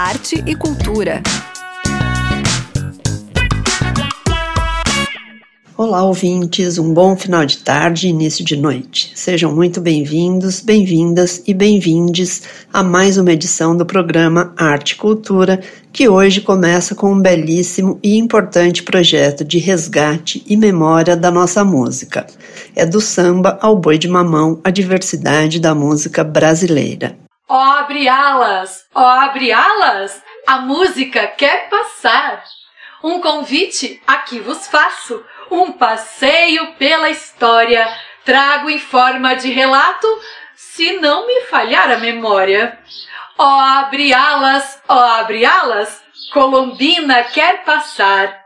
arte e cultura. Olá, ouvintes, um bom final de tarde e início de noite. Sejam muito bem-vindos, bem-vindas e bem-vindes a mais uma edição do programa Arte e Cultura, que hoje começa com um belíssimo e importante projeto de resgate e memória da nossa música. É do samba ao boi de mamão, a diversidade da música brasileira. Ó, oh, abre alas! Ó, oh, abre alas! A música quer passar! Um convite aqui vos faço um passeio pela história. Trago em forma de relato, se não me falhar a memória. Ó, oh, abre alas, ó, abre alas, Colombina quer passar.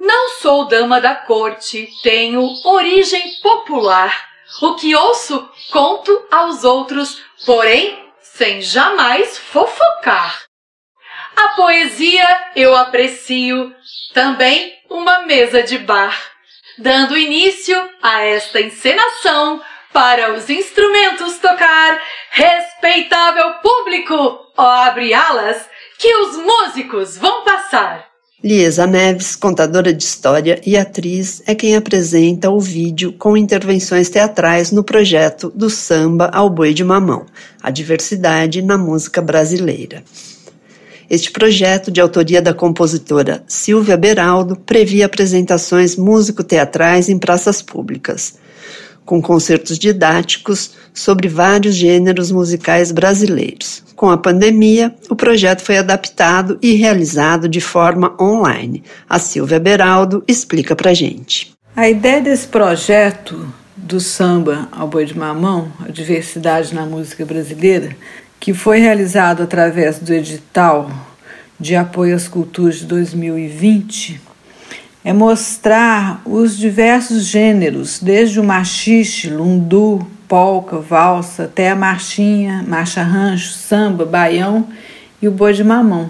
Não sou dama da corte, tenho origem popular. O que ouço, conto aos outros, porém, sem jamais fofocar. A poesia eu aprecio, também uma mesa de bar, dando início a esta encenação para os instrumentos tocar. Respeitável público, ó abre alas, que os músicos vão passar. Liesa Neves, contadora de história e atriz, é quem apresenta o vídeo com intervenções teatrais no projeto do samba ao boi de mamão, a diversidade na música brasileira. Este projeto, de autoria da compositora Silvia Beraldo, previa apresentações músico-teatrais em praças públicas, com concertos didáticos sobre vários gêneros musicais brasileiros. Com a pandemia, o projeto foi adaptado e realizado de forma online. A Silvia Beraldo explica pra gente. A ideia desse projeto do samba ao boi de mamão, a diversidade na música brasileira, que foi realizado através do edital de apoio às culturas de 2020, é mostrar os diversos gêneros, desde o machixe, lundu, polca, valsa, até a marchinha, marcha rancho, samba, baião e o boi de mamão.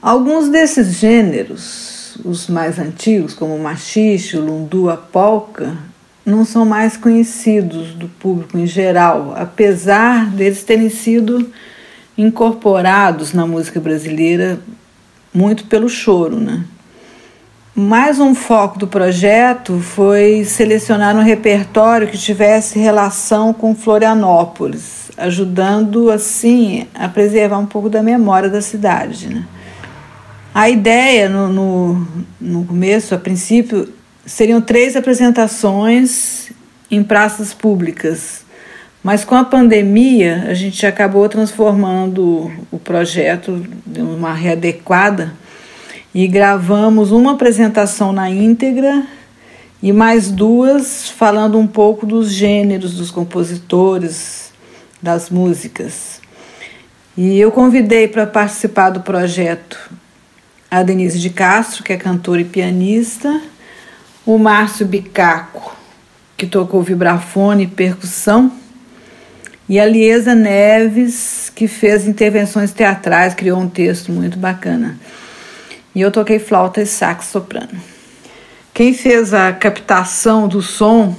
Alguns desses gêneros, os mais antigos, como o machixe, o lundu, a polca, não são mais conhecidos do público em geral, apesar deles terem sido incorporados na música brasileira muito pelo choro, né? Mais um foco do projeto foi selecionar um repertório que tivesse relação com Florianópolis, ajudando assim a preservar um pouco da memória da cidade. Né? A ideia no, no, no começo, a princípio, seriam três apresentações em praças públicas. Mas com a pandemia, a gente acabou transformando o projeto de uma readequada e gravamos uma apresentação na íntegra e mais duas falando um pouco dos gêneros, dos compositores, das músicas. E eu convidei para participar do projeto a Denise de Castro, que é cantora e pianista, o Márcio Bicaco, que tocou vibrafone e percussão, e a Liesa Neves, que fez intervenções teatrais, criou um texto muito bacana. E eu toquei flauta e sax soprano. Quem fez a captação do som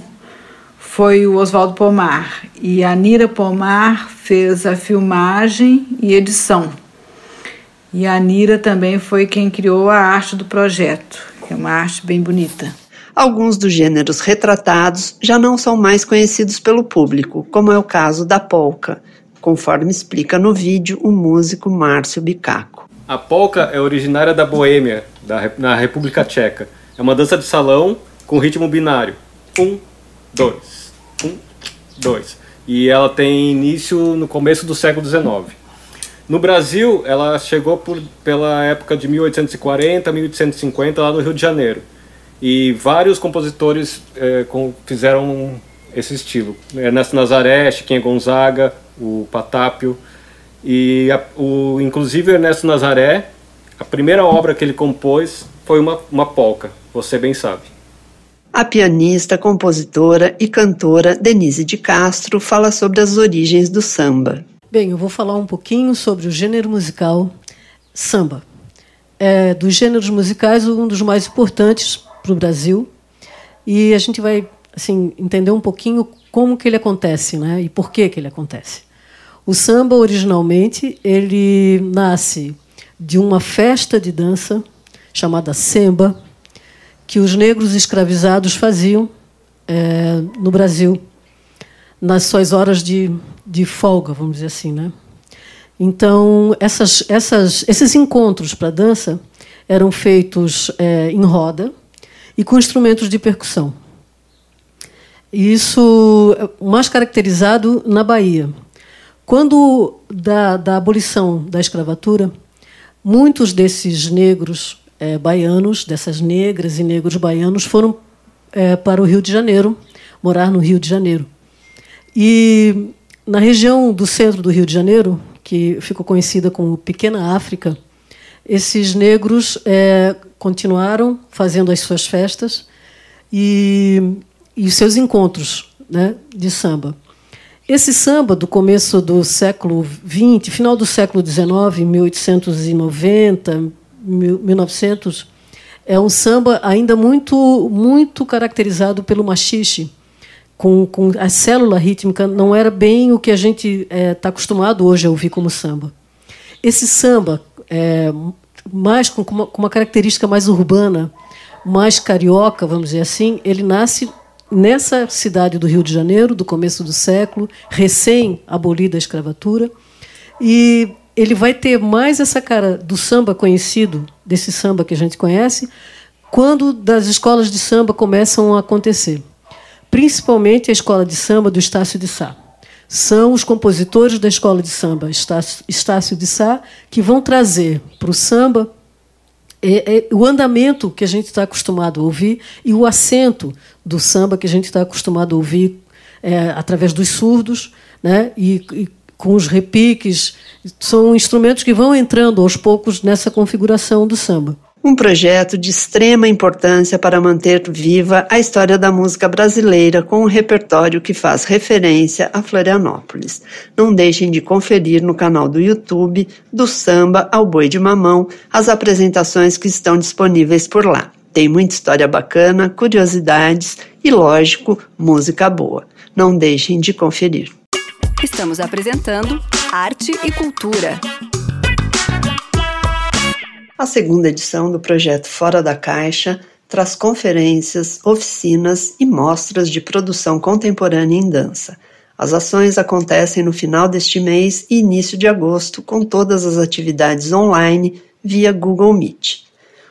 foi o Oswaldo Pomar e a Nira Pomar fez a filmagem e edição. E a Nira também foi quem criou a arte do projeto, que é uma arte bem bonita. Alguns dos gêneros retratados já não são mais conhecidos pelo público, como é o caso da polca, conforme explica no vídeo o músico Márcio Bicaco. A polca é originária da Boêmia, da, na República Tcheca. É uma dança de salão com ritmo binário. Um, dois, um, dois. E ela tem início no começo do século XIX. No Brasil, ela chegou por, pela época de 1840, 1850, lá no Rio de Janeiro. E vários compositores é, com, fizeram esse estilo. Ernesto Nazaré, Chiquinha Gonzaga, o Patápio. E a, o, inclusive Ernesto Nazaré, a primeira obra que ele compôs foi uma, uma polca, você bem sabe. A pianista, compositora e cantora Denise de Castro fala sobre as origens do samba. Bem, eu vou falar um pouquinho sobre o gênero musical samba. É, dos gêneros musicais, um dos mais importantes para o Brasil e a gente vai assim entender um pouquinho como que ele acontece, né? E por que que ele acontece. O samba originalmente ele nasce de uma festa de dança chamada Semba, que os negros escravizados faziam é, no Brasil, nas suas horas de, de folga, vamos dizer assim. Né? Então, essas, essas, esses encontros para dança eram feitos é, em roda e com instrumentos de percussão. Isso mais caracterizado na Bahia. Quando da, da abolição da escravatura, muitos desses negros é, baianos, dessas negras e negros baianos, foram é, para o Rio de Janeiro, morar no Rio de Janeiro. E na região do centro do Rio de Janeiro, que ficou conhecida como Pequena África, esses negros é, continuaram fazendo as suas festas e e seus encontros né, de samba. Esse samba do começo do século XX, final do século XIX, 1890, 1900, é um samba ainda muito muito caracterizado pelo machixe, com, com a célula rítmica não era bem o que a gente está é, tá acostumado hoje a ouvir como samba. Esse samba, é, mais com uma, com uma característica mais urbana, mais carioca, vamos dizer assim, ele nasce nessa cidade do Rio de Janeiro, do começo do século, recém-abolida a escravatura, e ele vai ter mais essa cara do samba conhecido, desse samba que a gente conhece, quando das escolas de samba começam a acontecer. Principalmente a escola de samba do Estácio de Sá. São os compositores da escola de samba Estácio de Sá que vão trazer para o samba é, é, o andamento que a gente está acostumado a ouvir e o acento do samba que a gente está acostumado a ouvir é, através dos surdos, né? E, e, com os repiques, são instrumentos que vão entrando aos poucos nessa configuração do samba um projeto de extrema importância para manter viva a história da música brasileira com um repertório que faz referência a Florianópolis. Não deixem de conferir no canal do YouTube do Samba ao Boi de Mamão as apresentações que estão disponíveis por lá. Tem muita história bacana, curiosidades e, lógico, música boa. Não deixem de conferir. Estamos apresentando Arte e Cultura. A segunda edição do projeto Fora da Caixa traz conferências, oficinas e mostras de produção contemporânea em dança. As ações acontecem no final deste mês e início de agosto, com todas as atividades online via Google Meet.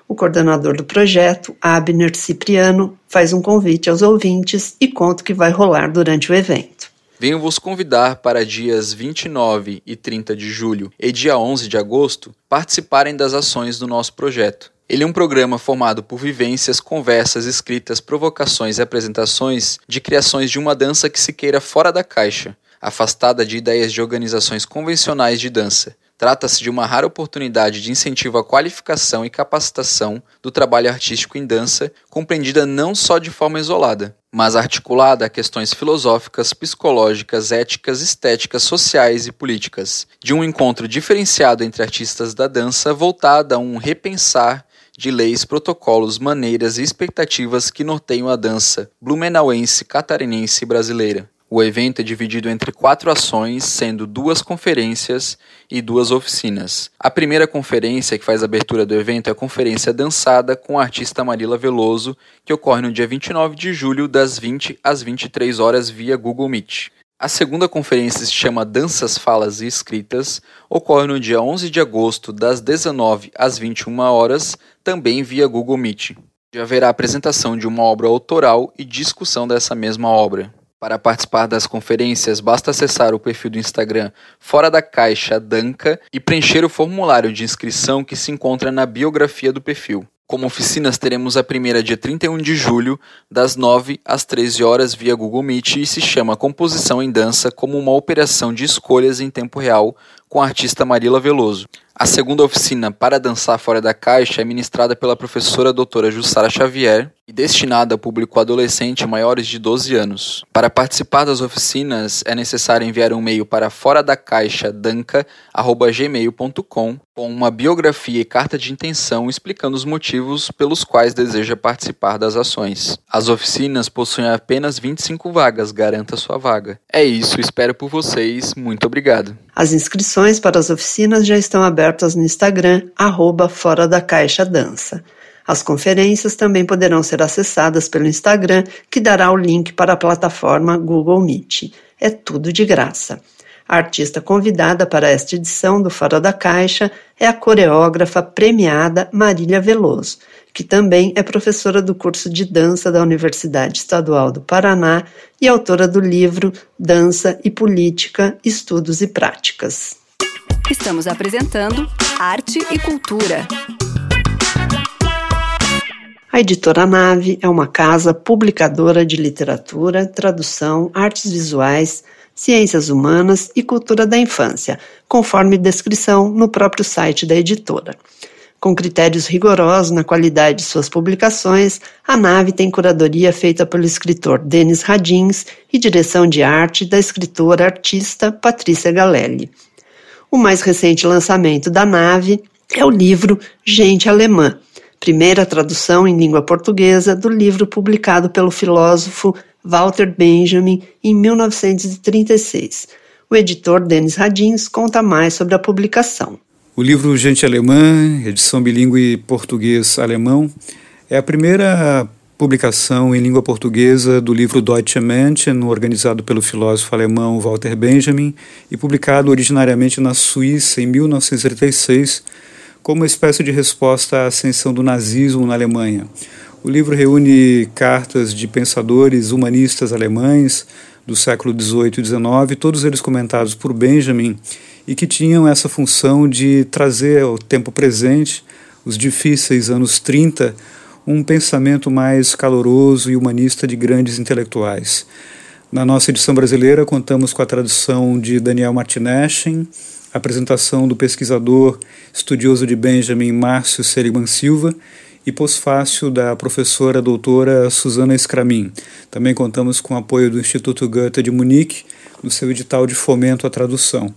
O coordenador do projeto, Abner Cipriano, faz um convite aos ouvintes e conta o que vai rolar durante o evento. Venho vos convidar para dias 29 e 30 de julho e dia 11 de agosto participarem das ações do nosso projeto. Ele é um programa formado por vivências, conversas, escritas, provocações e apresentações de criações de uma dança que se queira fora da caixa, afastada de ideias de organizações convencionais de dança, Trata-se de uma rara oportunidade de incentivo à qualificação e capacitação do trabalho artístico em dança, compreendida não só de forma isolada, mas articulada a questões filosóficas, psicológicas, éticas, estéticas, sociais e políticas, de um encontro diferenciado entre artistas da dança voltada a um repensar de leis, protocolos, maneiras e expectativas que norteiam a dança blumenauense, catarinense e brasileira. O evento é dividido entre quatro ações, sendo duas conferências e duas oficinas. A primeira conferência, que faz a abertura do evento, é a Conferência Dançada com a artista Marila Veloso, que ocorre no dia 29 de julho, das 20 às 23 horas, via Google Meet. A segunda conferência se chama Danças, Falas e Escritas, ocorre no dia 11 de agosto, das 19 às 21 horas, também via Google Meet. Já haverá apresentação de uma obra autoral e discussão dessa mesma obra. Para participar das conferências, basta acessar o perfil do Instagram Fora da Caixa Danca e preencher o formulário de inscrição que se encontra na biografia do perfil. Como oficinas, teremos a primeira dia 31 de julho, das 9 às 13 horas, via Google Meet e se chama Composição em Dança como uma operação de escolhas em tempo real com a artista Marila Veloso. A segunda oficina para dançar fora da caixa é ministrada pela professora doutora Jussara Xavier e destinada ao público adolescente maiores de 12 anos. Para participar das oficinas é necessário enviar um e-mail para fora da caixa danca@gmail.com com uma biografia e carta de intenção explicando os motivos pelos quais deseja participar das ações. As oficinas possuem apenas 25 vagas, garanta sua vaga. É isso, espero por vocês. Muito obrigado. As inscrições para as oficinas já estão abertas abertas no Instagram, arroba Fora da Caixa Dança. As conferências também poderão ser acessadas pelo Instagram, que dará o link para a plataforma Google Meet. É tudo de graça. A artista convidada para esta edição do Fora da Caixa é a coreógrafa premiada Marília Veloso, que também é professora do curso de dança da Universidade Estadual do Paraná e autora do livro Dança e Política: Estudos e Práticas. Estamos apresentando Arte e Cultura. A editora Nave é uma casa publicadora de literatura, tradução, artes visuais, ciências humanas e cultura da infância, conforme descrição no próprio site da editora. Com critérios rigorosos na qualidade de suas publicações, a nave tem curadoria feita pelo escritor Denis Radins e direção de arte da escritora artista Patrícia Galelli. O mais recente lançamento da nave é o livro Gente Alemã, primeira tradução em língua portuguesa do livro publicado pelo filósofo Walter Benjamin em 1936. O editor Denis Radins conta mais sobre a publicação. O livro Gente Alemã, edição bilíngue português-alemão, é a primeira publicação em língua portuguesa do livro Deutsche Menschen, organizado pelo filósofo alemão Walter Benjamin e publicado originariamente na Suíça em 1936 como uma espécie de resposta à ascensão do nazismo na Alemanha. O livro reúne cartas de pensadores humanistas alemães do século XVIII e XIX, todos eles comentados por Benjamin, e que tinham essa função de trazer ao tempo presente, os difíceis anos 30, um pensamento mais caloroso e humanista de grandes intelectuais. Na nossa edição brasileira, contamos com a tradução de Daniel Martineschen, apresentação do pesquisador estudioso de Benjamin Márcio Seligman Silva e pós-fácil da professora doutora Susana Scramin. Também contamos com o apoio do Instituto Goethe de Munique no seu edital de fomento à tradução.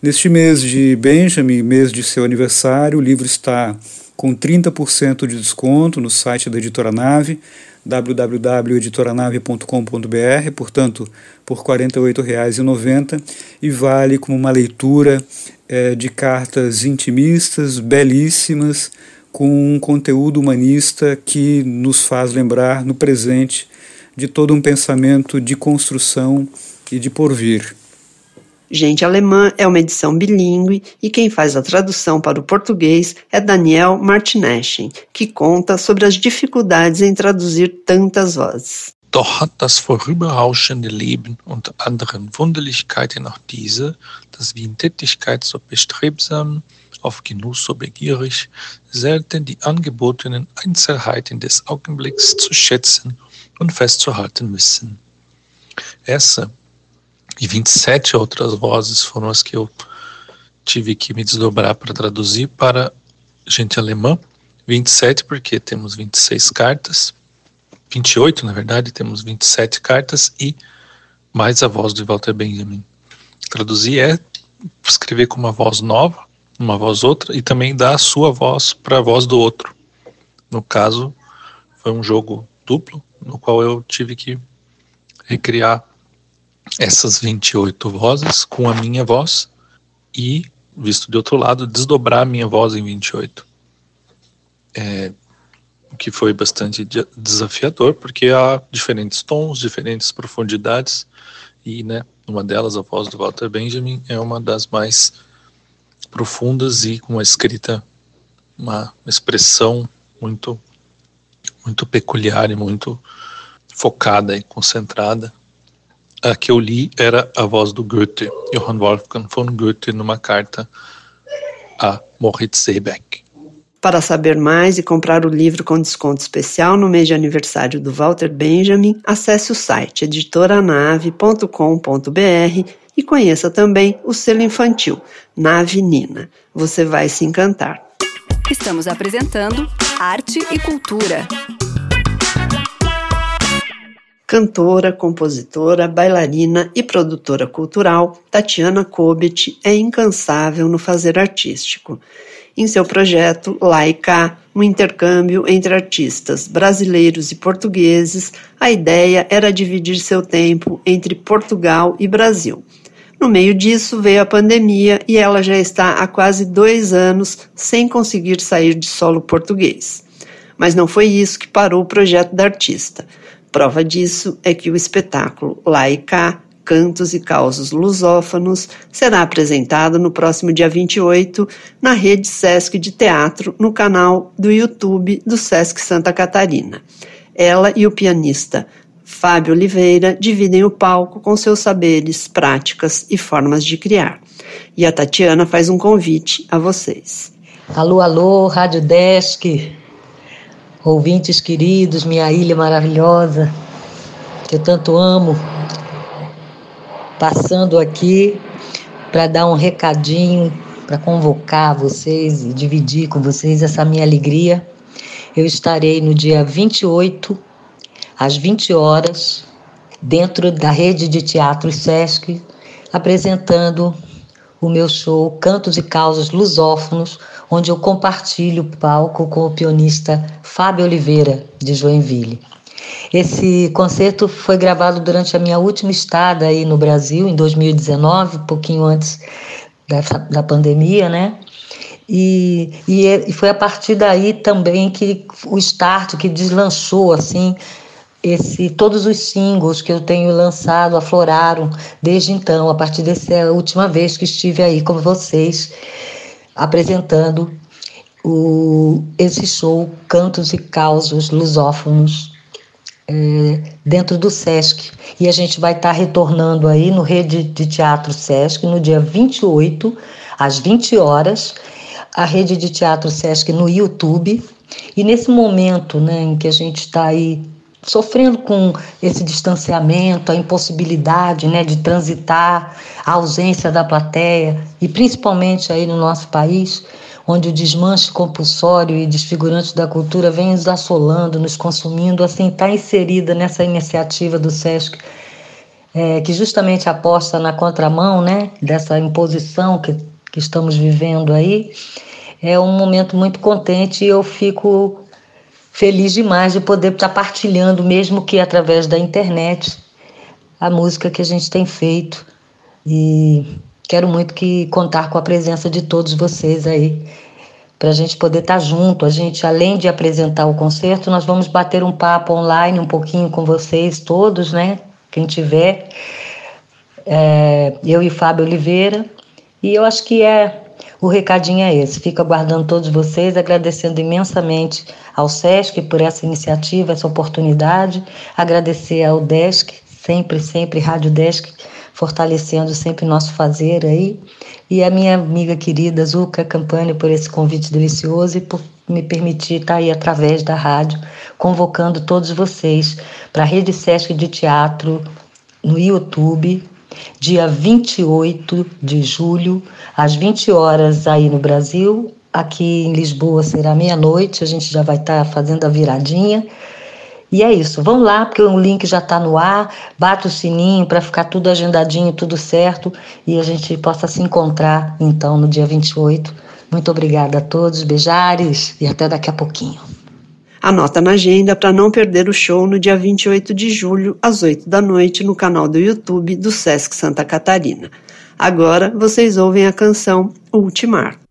Neste mês de Benjamin, mês de seu aniversário, o livro está com 30% de desconto no site da Editora Nave, www.editoranave.com.br, portanto, por R$ 48,90 e vale como uma leitura é, de cartas intimistas, belíssimas, com um conteúdo humanista que nos faz lembrar no presente de todo um pensamento de construção e de porvir. Gente Alemã é uma edição bilíngue e quem faz a tradução para o português é Daniel Martineschen, que conta sobre as dificuldades em traduzir tantas vozes. Doch hat das vorüberrauschende Leben und anderen Wunderlichkeiten auch diese, das wie in Tätigkeit so bestrebsam, auf Genuss so begierig, selten die angebotenen Einzelheiten des Augenblicks zu schätzen und festzuhalten wissen. Essa e 27 outras vozes foram as que eu tive que me desdobrar para traduzir para gente alemã. 27 porque temos 26 cartas, 28 na verdade, temos 27 cartas e mais a voz de Walter Benjamin. Traduzir é escrever com uma voz nova, uma voz outra e também dar a sua voz para a voz do outro. No caso, foi um jogo duplo no qual eu tive que recriar essas 28 vozes com a minha voz e, visto de outro lado, desdobrar a minha voz em 28. É, o que foi bastante desafiador, porque há diferentes tons, diferentes profundidades, e né, uma delas, a voz do Walter Benjamin, é uma das mais profundas e com uma escrita, uma expressão muito, muito peculiar e muito focada e concentrada a que eu li era a voz do Goethe, Johann Wolfgang von Goethe, numa carta a Moritz Seebeck. Para saber mais e comprar o livro com desconto especial no mês de aniversário do Walter Benjamin, acesse o site editoranave.com.br e conheça também o selo infantil Nave Nina. Você vai se encantar. Estamos apresentando Arte e Cultura cantora, compositora, bailarina e produtora cultural, Tatiana Kobet é incansável no fazer artístico. Em seu projeto Laica, um intercâmbio entre artistas brasileiros e portugueses, a ideia era dividir seu tempo entre Portugal e Brasil. No meio disso veio a pandemia e ela já está há quase dois anos sem conseguir sair de solo português. Mas não foi isso que parou o projeto da artista. Prova disso é que o espetáculo Cá, Cantos e Causos Lusófonos será apresentado no próximo dia 28 na rede Sesc de Teatro no canal do YouTube do Sesc Santa Catarina. Ela e o pianista Fábio Oliveira dividem o palco com seus saberes, práticas e formas de criar. E a Tatiana faz um convite a vocês. Alô, alô, Rádio Desk, ouvintes queridos, minha ilha maravilhosa, que eu tanto amo, passando aqui para dar um recadinho, para convocar vocês e dividir com vocês essa minha alegria. Eu estarei no dia 28, às 20 horas, dentro da rede de teatro Sesc, apresentando o meu show Cantos e Causas Lusófonos, onde eu compartilho o palco com o pianista Fábio Oliveira, de Joinville. Esse concerto foi gravado durante a minha última estada aí no Brasil, em 2019, um pouquinho antes da, da pandemia, né? E, e, e foi a partir daí também que o start, que deslanchou, assim, esse, todos os singles que eu tenho lançado afloraram desde então, a partir dessa última vez que estive aí com vocês, apresentando o, esse show Cantos e Causos Lusófonos é, dentro do SESC. E a gente vai estar tá retornando aí no Rede de Teatro SESC no dia 28, às 20 horas, a Rede de Teatro SESC no YouTube. E nesse momento né, em que a gente está aí sofrendo com esse distanciamento, a impossibilidade né, de transitar, a ausência da plateia, e principalmente aí no nosso país, onde o desmanche compulsório e desfigurante da cultura vem nos assolando, nos consumindo, assim, está inserida nessa iniciativa do SESC, é, que justamente aposta na contramão né, dessa imposição que, que estamos vivendo aí, é um momento muito contente e eu fico feliz demais de poder estar partilhando, mesmo que através da internet, a música que a gente tem feito. E quero muito que contar com a presença de todos vocês aí, para a gente poder estar junto. A gente, além de apresentar o concerto, nós vamos bater um papo online um pouquinho com vocês todos, né? Quem tiver. É, eu e Fábio Oliveira. E eu acho que é o recadinho é esse. Fico aguardando todos vocês, agradecendo imensamente ao SESC por essa iniciativa, essa oportunidade, agradecer ao DESC, sempre, sempre, Rádio DESC, fortalecendo sempre nosso fazer aí, e a minha amiga querida Zuka Campani por esse convite delicioso e por me permitir estar aí através da rádio, convocando todos vocês para a Rede SESC de Teatro no YouTube, dia 28 de julho, às 20 horas aí no Brasil. Aqui em Lisboa será meia-noite, a gente já vai estar tá fazendo a viradinha. E é isso, vamos lá, porque o link já está no ar, bate o sininho para ficar tudo agendadinho, tudo certo, e a gente possa se encontrar então no dia 28. Muito obrigada a todos, beijares e até daqui a pouquinho. Anota na agenda para não perder o show no dia 28 de julho, às 8 da noite, no canal do YouTube do Sesc Santa Catarina. Agora vocês ouvem a canção Ultimar.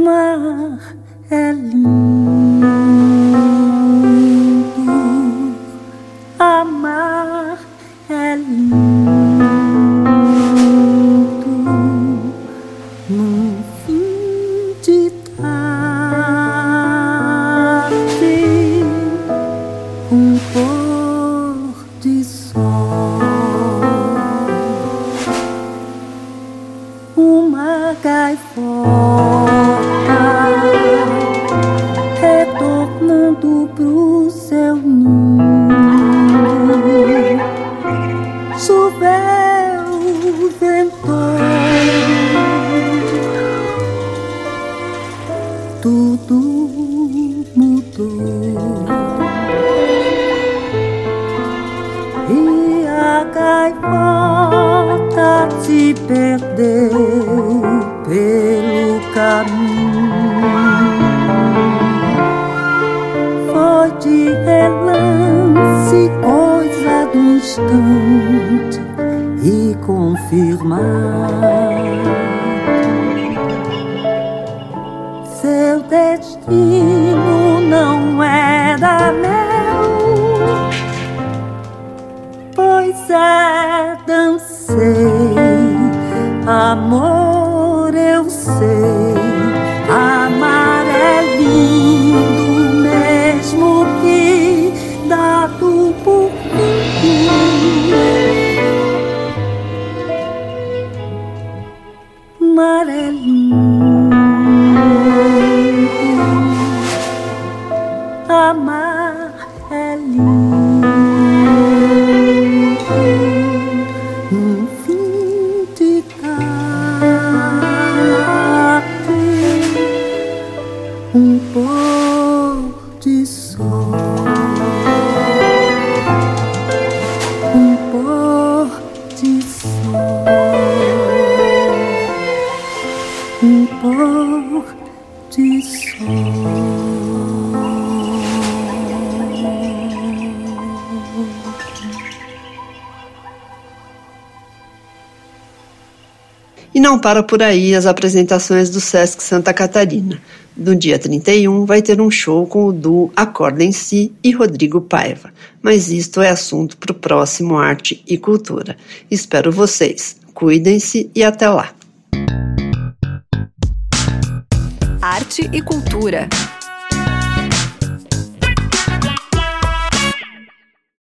Mar é amor não para por aí as apresentações do Sesc Santa Catarina. No dia 31 vai ter um show com o duo Acorda em Si e Rodrigo Paiva. Mas isto é assunto para o próximo Arte e Cultura. Espero vocês. Cuidem-se e até lá. Arte e cultura.